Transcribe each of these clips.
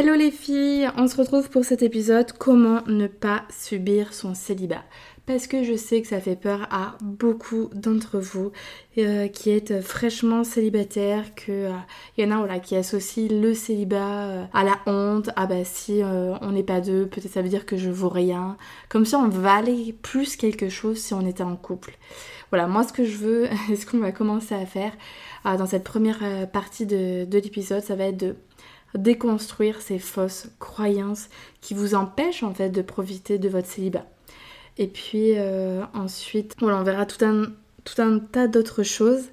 Hello les filles, on se retrouve pour cet épisode Comment ne pas subir son célibat? Parce que je sais que ça fait peur à beaucoup d'entre vous euh, qui êtes fraîchement célibataires, que il euh, y en a voilà, qui associent le célibat euh, à la honte. Ah bah si on n'est pas deux, peut-être ça veut dire que je vaux rien. Comme si on valait plus quelque chose si on était en couple. Voilà, moi ce que je veux, et ce qu'on va commencer à faire dans cette première partie de, de l'épisode, ça va être de déconstruire ces fausses croyances qui vous empêchent en fait de profiter de votre célibat. Et puis euh, ensuite, on verra tout un, tout un tas d'autres choses.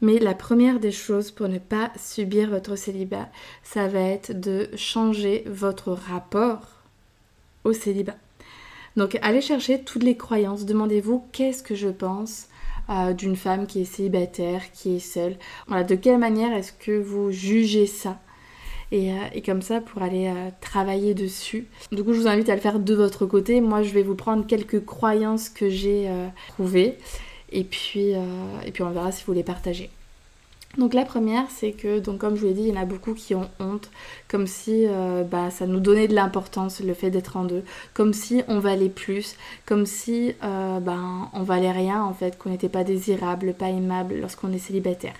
Mais la première des choses pour ne pas subir votre célibat, ça va être de changer votre rapport au célibat. Donc allez chercher toutes les croyances, demandez-vous qu'est-ce que je pense euh, d'une femme qui est célibataire, qui est seule? Voilà, de quelle manière est-ce que vous jugez ça? Euh, et, comme ça pour aller euh, travailler dessus. Du coup, je vous invite à le faire de votre côté. Moi, je vais vous prendre quelques croyances que j'ai euh, trouvées et puis, et puis on verra si vous les partagez. Donc la première, c'est que, donc comme je vous l'ai dit, il y en a beaucoup qui ont honte, comme si bah, ça nous donnait de l'importance le fait d'être en deux, comme si on valait plus, comme si ben, on valait rien en fait, qu'on n'était pas désirable, pas aimable lorsqu'on est célibataire.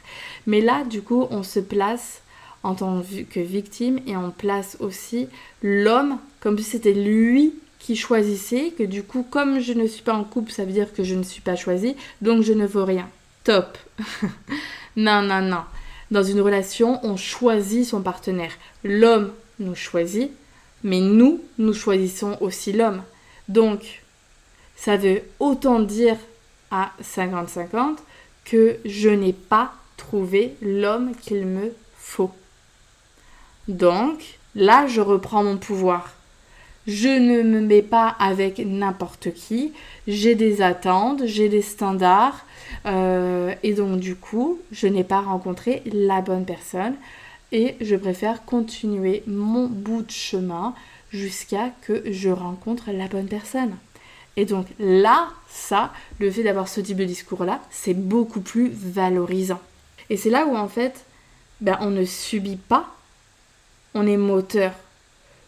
Mais là, du coup, on se place en tant que victime et on place aussi l'homme comme si c'était lui qui choisissait, que du coup, comme je ne suis pas en couple, ça veut dire que je ne suis pas choisie, donc je ne vaux rien. Top. non, non, non. Dans une relation, on choisit son partenaire. L'homme nous choisit, mais nous, nous choisissons aussi l'homme. Donc, ça veut autant dire à 50-50 que je n'ai pas trouvé l'homme qu'il me faut. Donc, là, je reprends mon pouvoir. Je ne me mets pas avec n'importe qui. J'ai des attentes, j'ai des standards. Euh, et donc, du coup, je n'ai pas rencontré la bonne personne. Et je préfère continuer mon bout de chemin jusqu'à que je rencontre la bonne personne. Et donc là, ça, le fait d'avoir ce type de discours-là, c'est beaucoup plus valorisant. Et c'est là où en fait, ben, on ne subit pas on est moteur.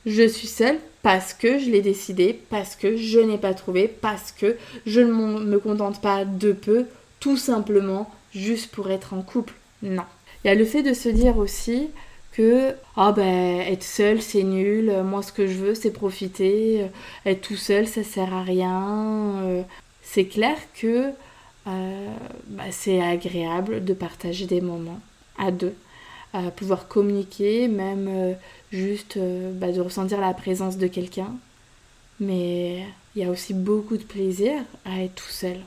Je suis seule parce que je l'ai décidé, parce que je n'ai pas trouvé, parce que je ne me contente pas de peu, tout simplement juste pour être en couple. Non. Il y a le fait de se dire aussi que ah ben être seul c'est nul, moi ce que je veux c'est profiter, être tout seul ça sert à rien. Euh, c'est clair que euh, bah, c'est agréable de partager des moments à deux à pouvoir communiquer, même euh, juste euh, bah, de ressentir la présence de quelqu'un. Mais il y a aussi beaucoup de plaisir à être tout seul.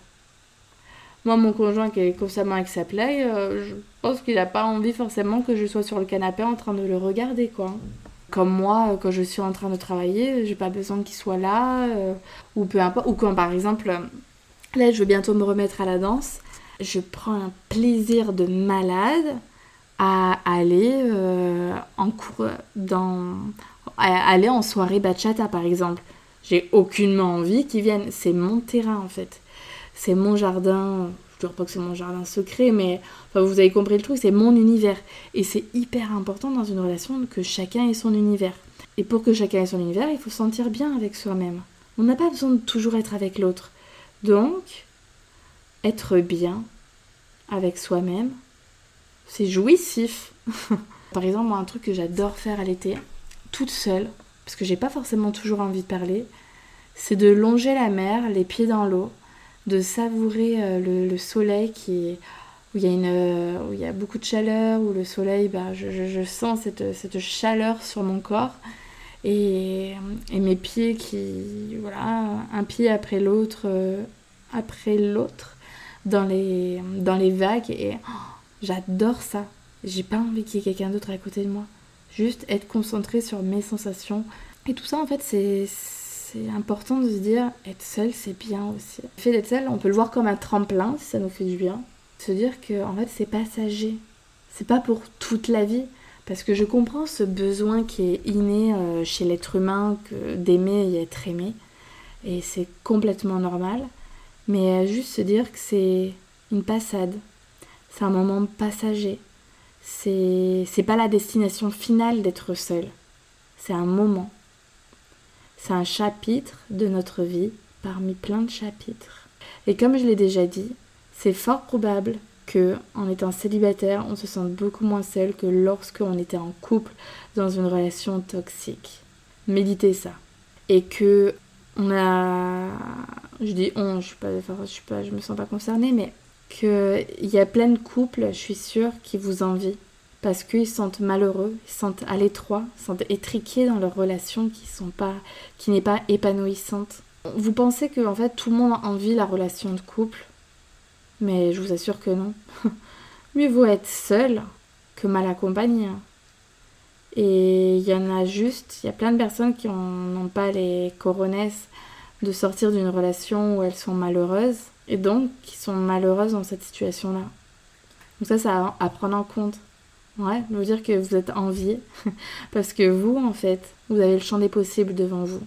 Moi, mon conjoint qui est constamment avec sa play, euh, je pense qu'il n'a pas envie forcément que je sois sur le canapé en train de le regarder, quoi. Comme moi, quand je suis en train de travailler, j'ai pas besoin qu'il soit là, ou peu importe. Ou quand, par exemple, là, je vais bientôt me remettre à la danse, je prends un plaisir de malade à aller euh, en cours dans aller en soirée bachata par exemple. J'ai aucunement envie qu'ils viennent. C'est mon terrain en fait. C'est mon jardin. Je ne pas que c'est mon jardin secret, mais vous avez compris le truc, c'est mon univers. Et c'est hyper important dans une relation que chacun ait son univers. Et pour que chacun ait son univers, il faut se sentir bien avec soi-même. On n'a pas besoin de toujours être avec l'autre. Donc, être bien avec soi-même, c'est jouissif. Par exemple, moi, un truc que j'adore faire à l'été, toute seule, parce que j'ai pas forcément toujours envie de parler, c'est de longer la mer, les pieds dans l'eau, de savourer euh, le, soleil qui où il y a une euh, où il y a beaucoup de chaleur, où le soleil, bah, je, sens cette, chaleur sur mon corps et, mes pieds qui voilà un pied après l'autre euh, après l'autre dans les dans les vagues et oh, J'adore ça. J'ai pas envie qu'il y ait quelqu'un d'autre à côté de moi. Juste être concentré sur mes sensations. Et tout ça, en fait, c'est important de se dire être seul c'est bien aussi. Le fait d'être seul, on peut le voir comme un tremplin si ça nous fait du bien. Se dire que en fait c'est passager. C'est pas pour toute la vie. Parce que je comprends ce besoin qui est inné euh, chez l'être humain d'aimer et être aimé. Et c'est complètement normal. Mais juste se dire que c'est une passade. C'est un moment passager. C'est pas la destination finale d'être seul. C'est un moment. C'est un chapitre de notre vie parmi plein de chapitres. Et comme je l'ai déjà dit, c'est fort probable que en étant célibataire, on se sente beaucoup moins seul que lorsqu'on était en couple dans une relation toxique. Méditez ça. Et que on a je dis on, je suis pas je suis pas je me sens pas concernée mais qu'il y a plein de couples, je suis sûre, qui vous envient parce qu'ils se sentent malheureux, ils se sentent à l'étroit, ils se sentent étriqués dans leur relation qui sont pas, qui n'est pas épanouissante. Vous pensez que en fait tout le monde envie la relation de couple, mais je vous assure que non. Mieux vaut être seul que mal accompagné. Et il y en a juste, il y a plein de personnes qui n'ont pas les coronesses de sortir d'une relation où elles sont malheureuses et donc qui sont malheureuses dans cette situation-là. Donc ça, ça à prendre en compte. Ouais, vous dire que vous êtes envié parce que vous, en fait, vous avez le champ des possibles devant vous.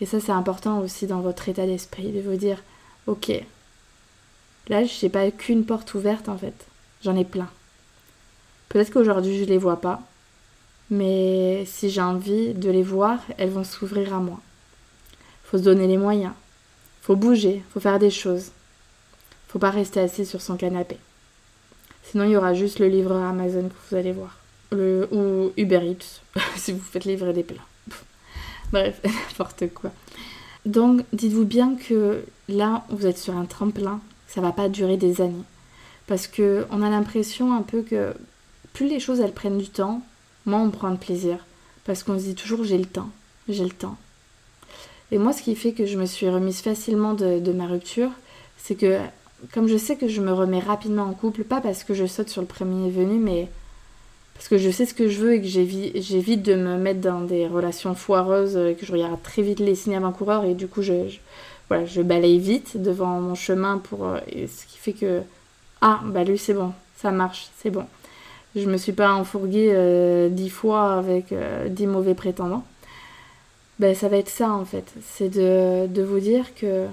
Et ça, c'est important aussi dans votre état d'esprit, de vous dire, ok, là, je n'ai pas qu'une porte ouverte, en fait. J'en ai plein. Peut-être qu'aujourd'hui, je ne les vois pas, mais si j'ai envie de les voir, elles vont s'ouvrir à moi. Faut se donner les moyens. Faut bouger, faut faire des choses. Faut pas rester assis sur son canapé. Sinon, il y aura juste le livreur Amazon que vous allez voir. Ou Uber Eats, si vous faites livrer des plats. Bref, n'importe quoi. Donc, dites-vous bien que là, vous êtes sur un tremplin. Ça va pas durer des années. Parce que on a l'impression un peu que plus les choses elles prennent du temps, moins on prend de plaisir. Parce qu'on se dit toujours j'ai le temps, j'ai le temps. Et moi, ce qui fait que je me suis remise facilement de, ma rupture, c'est que comme je sais que je me remets rapidement en couple, pas parce que je saute sur le premier venu, mais parce que je sais ce que je veux et que j'évite de me mettre dans des relations foireuses que je regarde très vite les signes avant-coureurs et du coup je balaye vite devant mon chemin pour euh, ce qui fait que ah bah lui c'est bon, ça marche, c'est bon. Je me suis pas enfourguée euh, dix fois avec euh, dix mauvais prétendants. Ben ça va être ça en fait, c'est de, vous dire que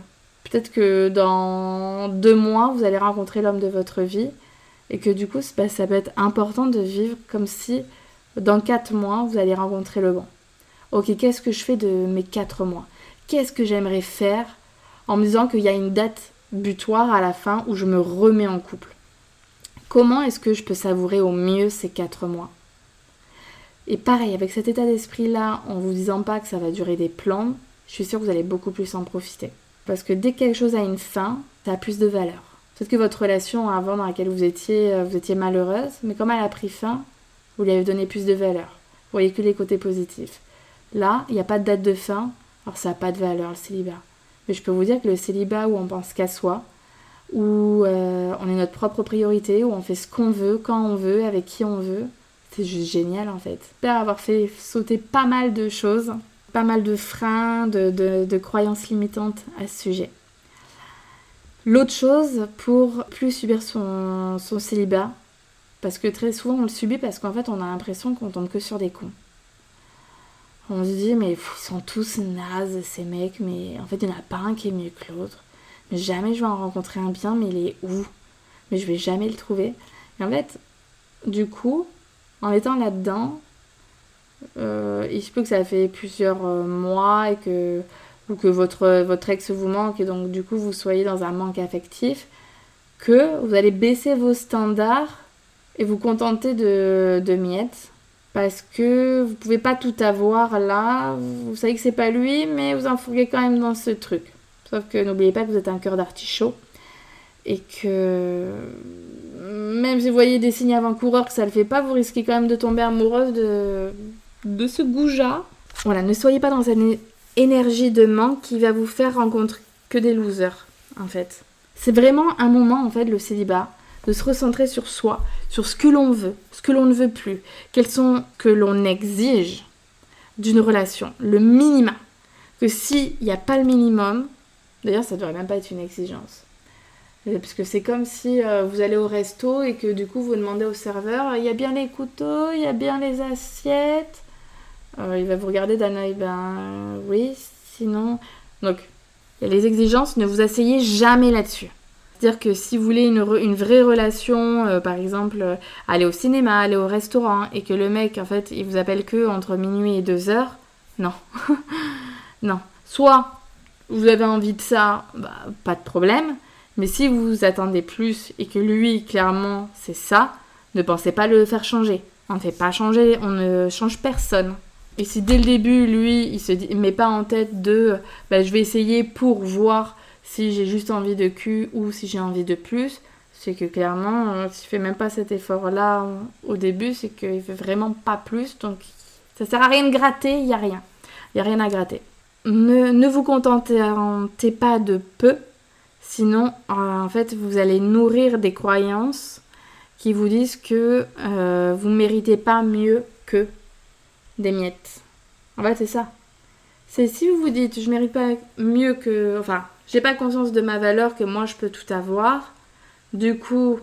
Peut-être que dans deux mois, vous allez rencontrer l'homme de votre vie et que du coup, ça peut être important de vivre comme si dans quatre mois, vous allez rencontrer le bon. Ok, qu'est-ce que je fais de mes quatre mois? Qu'est-ce que j'aimerais faire en me disant qu'il y a une date butoir à la fin où je me remets en couple? Comment est-ce que je peux savourer au mieux ces quatre mois? Et pareil, avec cet état d'esprit-là, en vous disant pas que ça va durer des plans, je suis sûre que vous allez beaucoup plus en profiter. Parce que dès que quelque chose a une fin, ça a plus de valeur. Peut-être que votre relation avant dans laquelle vous étiez, euh, vous étiez malheureuse, mais comme elle a pris fin, vous lui avez donné plus de valeur. Vous voyez que les côtés positifs. Là, il n'y a pas de date de fin, alors ça n'a pas de valeur le célibat. Mais je peux vous dire que le célibat où on pense qu'à soi, où euh, on est notre propre priorité, où on fait ce qu'on veut, quand on veut, avec qui on veut, c'est juste génial en fait. J'espère avoir fait sauter pas mal de choses pas mal de freins, de, croyances limitantes à ce sujet. L'autre chose, pour plus subir son, célibat, parce que très souvent on le subit parce qu'en fait on a l'impression qu'on tombe que sur des cons. On se dit mais ils sont tous nazes ces mecs, mais en fait il n'y en a pas un qui est mieux que l'autre. Mais jamais je vais en rencontrer un bien, mais il est où? Mais je vais jamais le trouver. Et en fait, du coup, en étant là-dedans, euh, il se peut que ça fait plusieurs euh, mois et que, ou que votre, ex vous manque et donc du coup vous soyez dans un manque affectif, que vous allez baisser vos standards et vous contenter de, miettes parce que vous pouvez pas tout avoir là, vous savez que c'est pas lui, mais vous en fourguez quand même dans ce truc. Sauf que n'oubliez pas que vous êtes un cœur d'artichaut et que même si vous voyez des signes avant-coureurs que ça le fait pas, vous risquez quand même de tomber amoureuse de, de ce goujat. Voilà, ne soyez pas dans une énergie de manque qui va vous faire rencontrer que des losers, en fait. C'est vraiment un moment, en fait, le célibat, de se recentrer sur soi, sur ce que l'on veut, ce que l'on ne veut plus, quels sont que l'on exige d'une relation, le minimum. Que s'il n'y a pas le minimum, d'ailleurs ça ne devrait même pas être une exigence. Euh, parce que c'est comme si euh, vous allez au resto et que du coup vous demandez au serveur, il y a bien les couteaux, il y a bien les assiettes. Euh, il va vous regarder d'un œil, ben oui, sinon... Donc, il y a les exigences, ne vous asseyez jamais là-dessus. C'est-à-dire que si vous voulez une, une vraie relation, par exemple, aller au cinéma, aller au restaurant, et que le mec, en fait, il vous appelle que entre minuit et deux heures, non. non. Soit vous avez envie de ça, bah, pas de problème. Mais si vous attendez plus et que lui, clairement, c'est ça, ne pensez pas le faire changer. On ne fait pas changer, on ne change personne. Et si dès le début, lui, il se dit, met pas en tête de bah, je vais essayer pour voir si j'ai juste envie de cul ou si j'ai envie de plus, c'est que clairement, euh, s'il fait même pas cet effort-là au début, c'est qu'il fait vraiment pas plus. Donc ça sert à rien de gratter, il n'y a rien. Il n'y a rien à gratter. Ne, ne vous contentez pas de peu, Sinon, euh, en fait, vous allez nourrir des croyances qui vous disent que euh, vous ne méritez pas mieux que des miettes. En fait, c'est ça. C'est si vous vous dites je mérite pas mieux que. Enfin, j'ai pas conscience de ma valeur que moi je peux tout avoir. Du coup,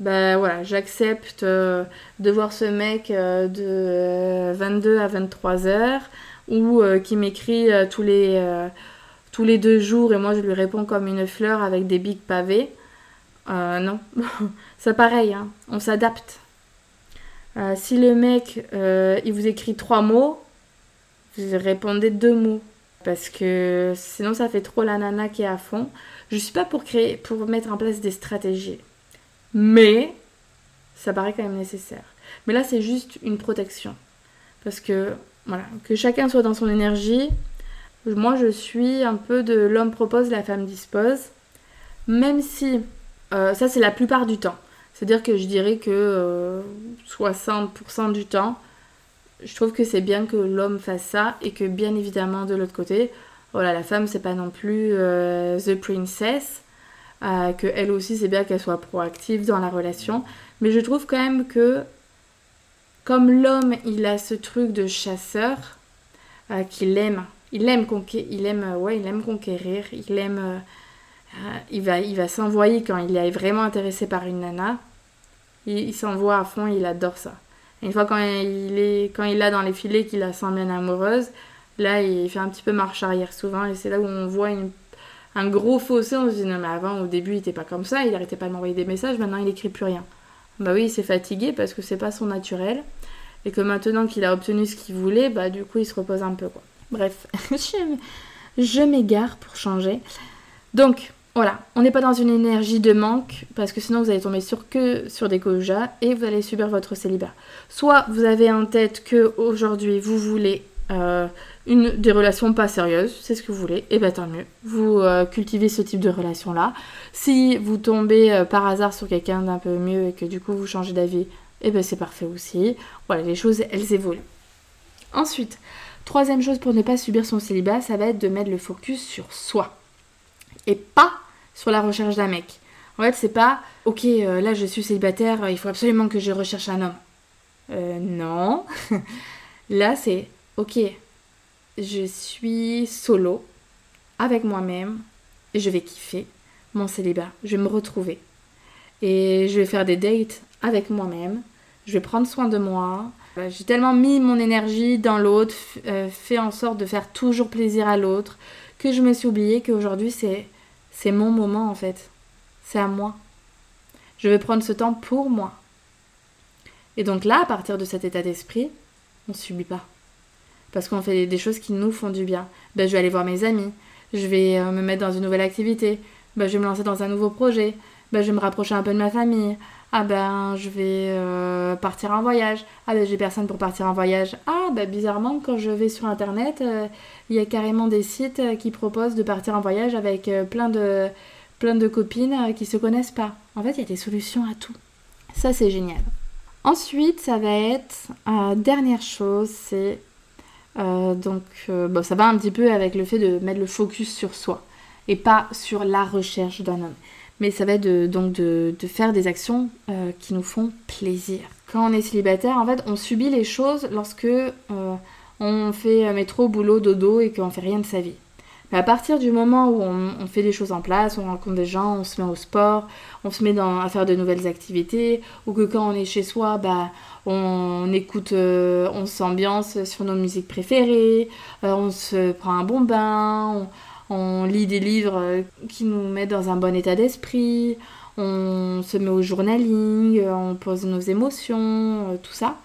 ben voilà, j'accepte euh, de voir ce mec de 22 à 23 heures ou qui m'écrit tous les tous les deux jours et moi je lui réponds comme une fleur avec des bigs pavés. Euh, non, c'est pareil, hein. on s'adapte. Euh, si le mec euh, il vous écrit trois mots, vous répondez deux mots parce que sinon ça fait trop la nana qui est à fond. Je suis pas pour créer, pour mettre en place des stratégies, mais ça paraît quand même nécessaire. Mais là c'est juste une protection parce que voilà, que chacun soit dans son énergie, moi, je suis un peu de l'homme propose, la femme dispose. Même si, euh, ça c'est la plupart du temps. C'est-à-dire que je dirais que 60% euh, du temps, je trouve que c'est bien que l'homme fasse ça et que bien évidemment de l'autre côté, voilà, la femme c'est pas non plus euh, the princess, que elle aussi c'est bien qu'elle soit proactive dans la relation, mais je trouve quand même que comme l'homme il a ce truc de chasseur qu'il aime il aime, il aime, euh, ouais, il aime conquérir, il aime, euh, euh, il va, il va s'envoyer quand il est vraiment intéressé par une nana. Il, s'envoie à fond, il adore ça. une fois quand il est, quand il a dans les filets qu'il la bien amoureuse, là il fait un petit peu marche arrière souvent et c'est là où on voit un gros fossé. On se dit non mais avant au début il était pas comme ça, il arrêtait pas de m'envoyer des messages, maintenant il écrit plus rien. Bah oui, il s'est fatigué parce que c'est pas son naturel et que maintenant qu'il a obtenu ce qu'il voulait, bah du coup il se repose un peu quoi. Bref, je, m'égare pour changer. Donc, voilà, on n'est pas dans une énergie de manque parce que sinon vous allez tomber sur que sur des gojas et vous allez subir votre célibat. Soit vous avez en tête que aujourd'hui vous voulez euh, des relations pas sérieuses, c'est ce que vous voulez, et bien tant mieux. Vous euh, cultivez ce type de relation là. Si vous tombez euh, par hasard sur quelqu'un d'un peu mieux et que du coup vous changez d'avis, et bien c'est parfait aussi. Voilà, les choses elles évoluent. Ensuite, Troisième chose pour ne pas subir son célibat, ça va être de mettre le focus sur soi. Et pas sur la recherche d'un mec. En fait, c'est pas, ok, euh, là je suis célibataire, il faut absolument que je recherche un homme. Euh, non. là, c'est, ok, je suis solo, avec moi-même, et je vais kiffer mon célibat. Je vais me retrouver. Et je vais faire des dates avec moi-même. Je vais prendre soin de moi. Bah, j'ai tellement mis mon énergie dans l'autre, euh, fait en sorte de faire toujours plaisir à l'autre, que je me suis oubliée qu'aujourd'hui c'est, c'est mon moment en fait. C'est à moi. Je vais prendre ce temps pour moi. Et donc là, à partir de cet état d'esprit, on ne subit pas. Parce qu'on fait des choses qui nous font du bien. Ben, je vais aller voir mes amis. Je vais euh, me mettre dans une nouvelle activité. Ben, je vais me lancer dans un nouveau projet. Ben, je vais me rapprocher un peu de ma famille. Ah ben je vais euh, partir en voyage. Ah ben j'ai personne pour partir en voyage. Ah ben bizarrement quand je vais sur internet, euh, il y a carrément des sites euh, qui proposent de partir en voyage avec plein de plein de copines qui se connaissent pas. En fait, il y a des solutions à tout. Ça c'est génial. Ensuite, ça va être dernière chose, c'est donc ça va un petit peu avec le fait de mettre le focus sur soi et pas sur la recherche d'un homme. Mais ça va être donc de, faire des actions euh, qui nous font plaisir. Quand on est célibataire, en fait, on subit les choses lorsque euh, on fait métro, boulot, dodo et qu'on fait rien de sa vie. Mais à partir du moment où on, fait des choses en place, on rencontre des gens, on se met au sport, on se met dans, à faire de nouvelles activités, ou que quand on est chez soi, bah, on, écoute, euh, on s'ambiance sur nos musiques préférées, on se prend un bon bain, on lit des livres euh, qui nous mettent dans un bon état d'esprit, on se met au journaling, euh, on pose nos émotions, euh, tout ça.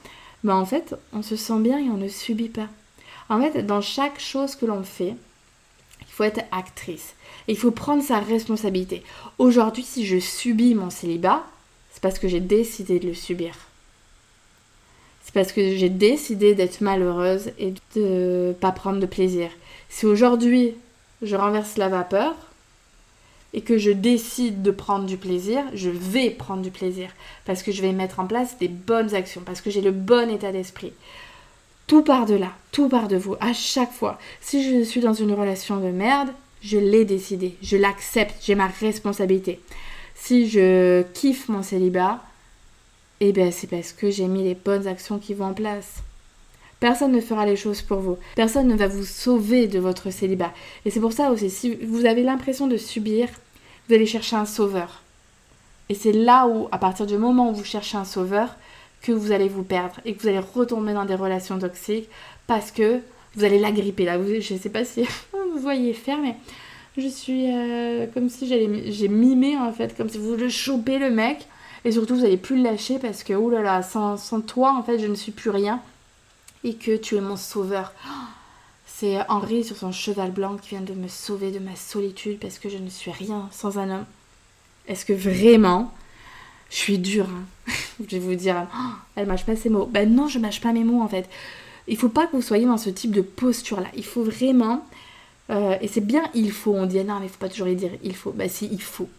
Mais en fait, on se sent bien et on ne subit pas. En fait, dans chaque chose que l'on fait, il faut être actrice. Il faut prendre sa responsabilité. Aujourd'hui, si je subis mon célibat, c'est parce que j'ai décidé de le subir. C'est parce que j'ai décidé d'être malheureuse et de ne pas prendre de plaisir. Si aujourd'hui je renverse la vapeur et que je décide de prendre du plaisir, je vais prendre du plaisir parce que je vais mettre en place des bonnes actions, parce que j'ai le bon état d'esprit. Tout part de là, tout part de vous, à chaque fois. Si je suis dans une relation de merde, je l'ai décidé, je l'accepte, j'ai ma responsabilité. Si je kiffe mon célibat, eh bien c'est parce que j'ai mis les bonnes actions qui vont en place. Personne ne fera les choses pour vous. Personne ne va vous sauver de votre célibat. Et c'est pour ça aussi, si vous avez l'impression de subir, vous allez chercher un sauveur. Et c'est là où, à partir du moment où vous cherchez un sauveur, que vous allez vous perdre et que vous allez retomber dans des relations toxiques parce que vous allez l'agripper. Là, je ne sais pas si vous voyez faire, mais je suis euh, comme si j'ai mimé en fait, comme si vous le chopez le mec et surtout vous n'allez plus le lâcher parce que, oulala, sans, sans toi en fait, je ne suis plus rien et que tu es mon sauveur. C'est Henri sur son cheval blanc qui vient de me sauver de ma solitude parce que je ne suis rien sans un homme. Est-ce que vraiment je suis dure hein Je vais vous dire, oh, elle mâche pas ses mots. Ben non, je mâche pas mes mots en fait. Il faut pas que vous soyez dans ce type de posture là. Il faut vraiment, euh, et c'est bien il faut. On dit non mais il faut pas toujours les dire il faut. Bah si il faut.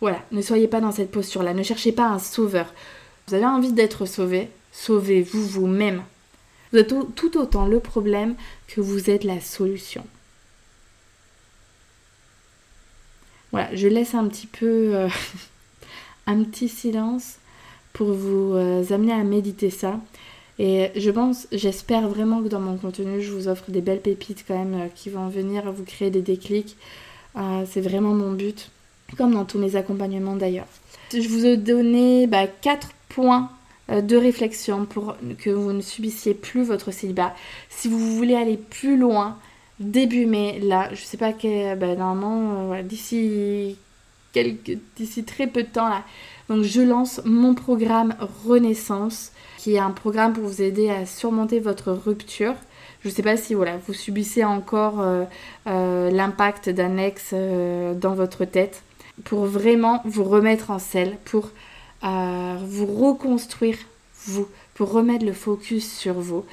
Voilà, ne soyez pas dans cette posture là. Ne cherchez pas un sauveur. Vous avez envie d'être sauvé, sauvez-vous vous-même. Vous êtes tout autant le problème que vous êtes la solution. Voilà, je laisse un petit peu euh, un petit silence pour vous euh, amener à méditer ça. Et je pense, j'espère vraiment que dans mon contenu, je vous offre des belles pépites quand même euh, qui vont venir vous créer des déclics. c'est vraiment mon but, comme dans tous mes accompagnements d'ailleurs. Je vous ai donné bah, 4 points euh, de réflexion pour que vous ne subissiez plus votre célibat. Si vous voulez aller plus loin, début mai, là, je sais pas quel, ben, normalement, euh, d'ici d'ici très peu de temps là. Donc je lance mon programme Renaissance, qui est un programme pour vous aider à surmonter votre rupture. Je ne sais pas si voilà, vous subissez encore euh, l'impact d'un ex dans votre tête, pour vraiment vous remettre en selle, pour à vous reconstruire vous, pour remettre le focus sur vous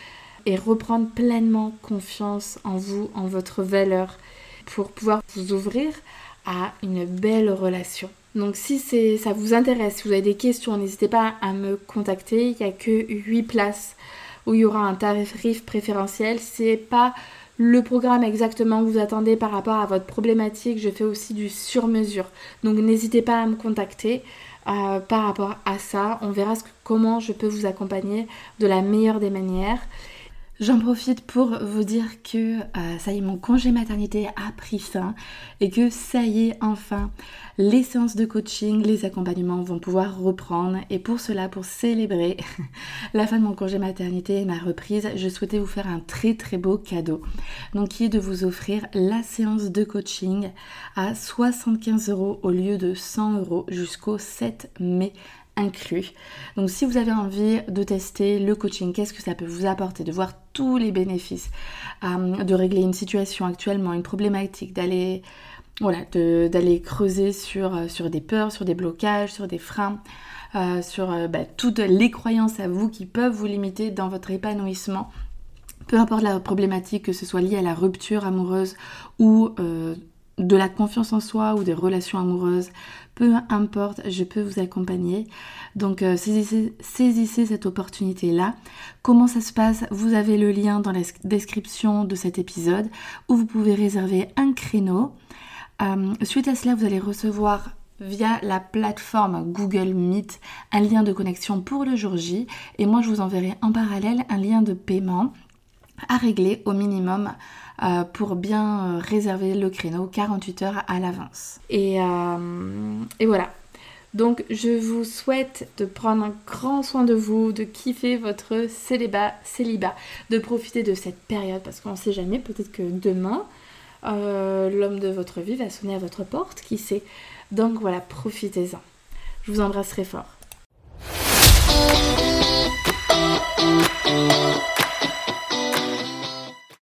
et reprendre pleinement confiance en vous, en votre valeur, pour pouvoir vous ouvrir à une belle relation. Donc si ça vous intéresse, si vous avez des questions, n'hésitez pas à me contacter. Il n'y a que 8 places où il y aura un tarif préférentiel. C'est pas le programme exactement que vous attendez par rapport à votre problématique. Je fais aussi du sur-mesure. Donc n'hésitez pas à me contacter. Euh, par rapport à ça. On verra comment je peux vous accompagner de la meilleure des manières. J'en profite pour vous dire que euh, ça y est, mon congé maternité a pris fin et que ça y est, enfin, les séances de coaching, les accompagnements vont pouvoir reprendre. Et pour cela, pour célébrer la fin de mon congé maternité et ma reprise, je souhaitais vous faire un très très beau cadeau. Donc, qui est de vous offrir la séance de coaching à 75 euros au lieu de 100 euros jusqu'au 7 mai inclus. Donc si vous avez envie de tester le coaching, qu'est-ce que ça peut vous apporter, de voir tous les bénéfices, euh, de régler une situation actuellement, une problématique, d'aller creuser sur, euh, sur des peurs, sur des blocages, sur des freins, euh, sur bah, toutes les croyances à vous qui peuvent vous limiter dans votre épanouissement. Peu importe la problématique, que ce soit lié à la rupture amoureuse ou de la confiance en soi ou des relations amoureuses, peu importe, je peux vous accompagner. Donc euh, saisissez, cette opportunité-là. Comment ça se passe? Vous avez le lien dans la description de cet épisode où vous pouvez réserver un créneau. Euh, suite à cela, vous allez recevoir via la plateforme Google Meet un lien de connexion pour le jour J et moi je vous enverrai en parallèle un lien de paiement à régler au minimum euh, pour bien euh, réserver le créneau 48 heures à l'avance. Et, euh, et voilà. Donc je vous souhaite de prendre un grand soin de vous, de kiffer votre célibat, célibat de profiter de cette période parce qu'on ne sait jamais, peut-être que demain, l'homme de votre vie va sonner à votre porte, qui sait. Donc voilà, profitez-en. Je vous embrasserai fort.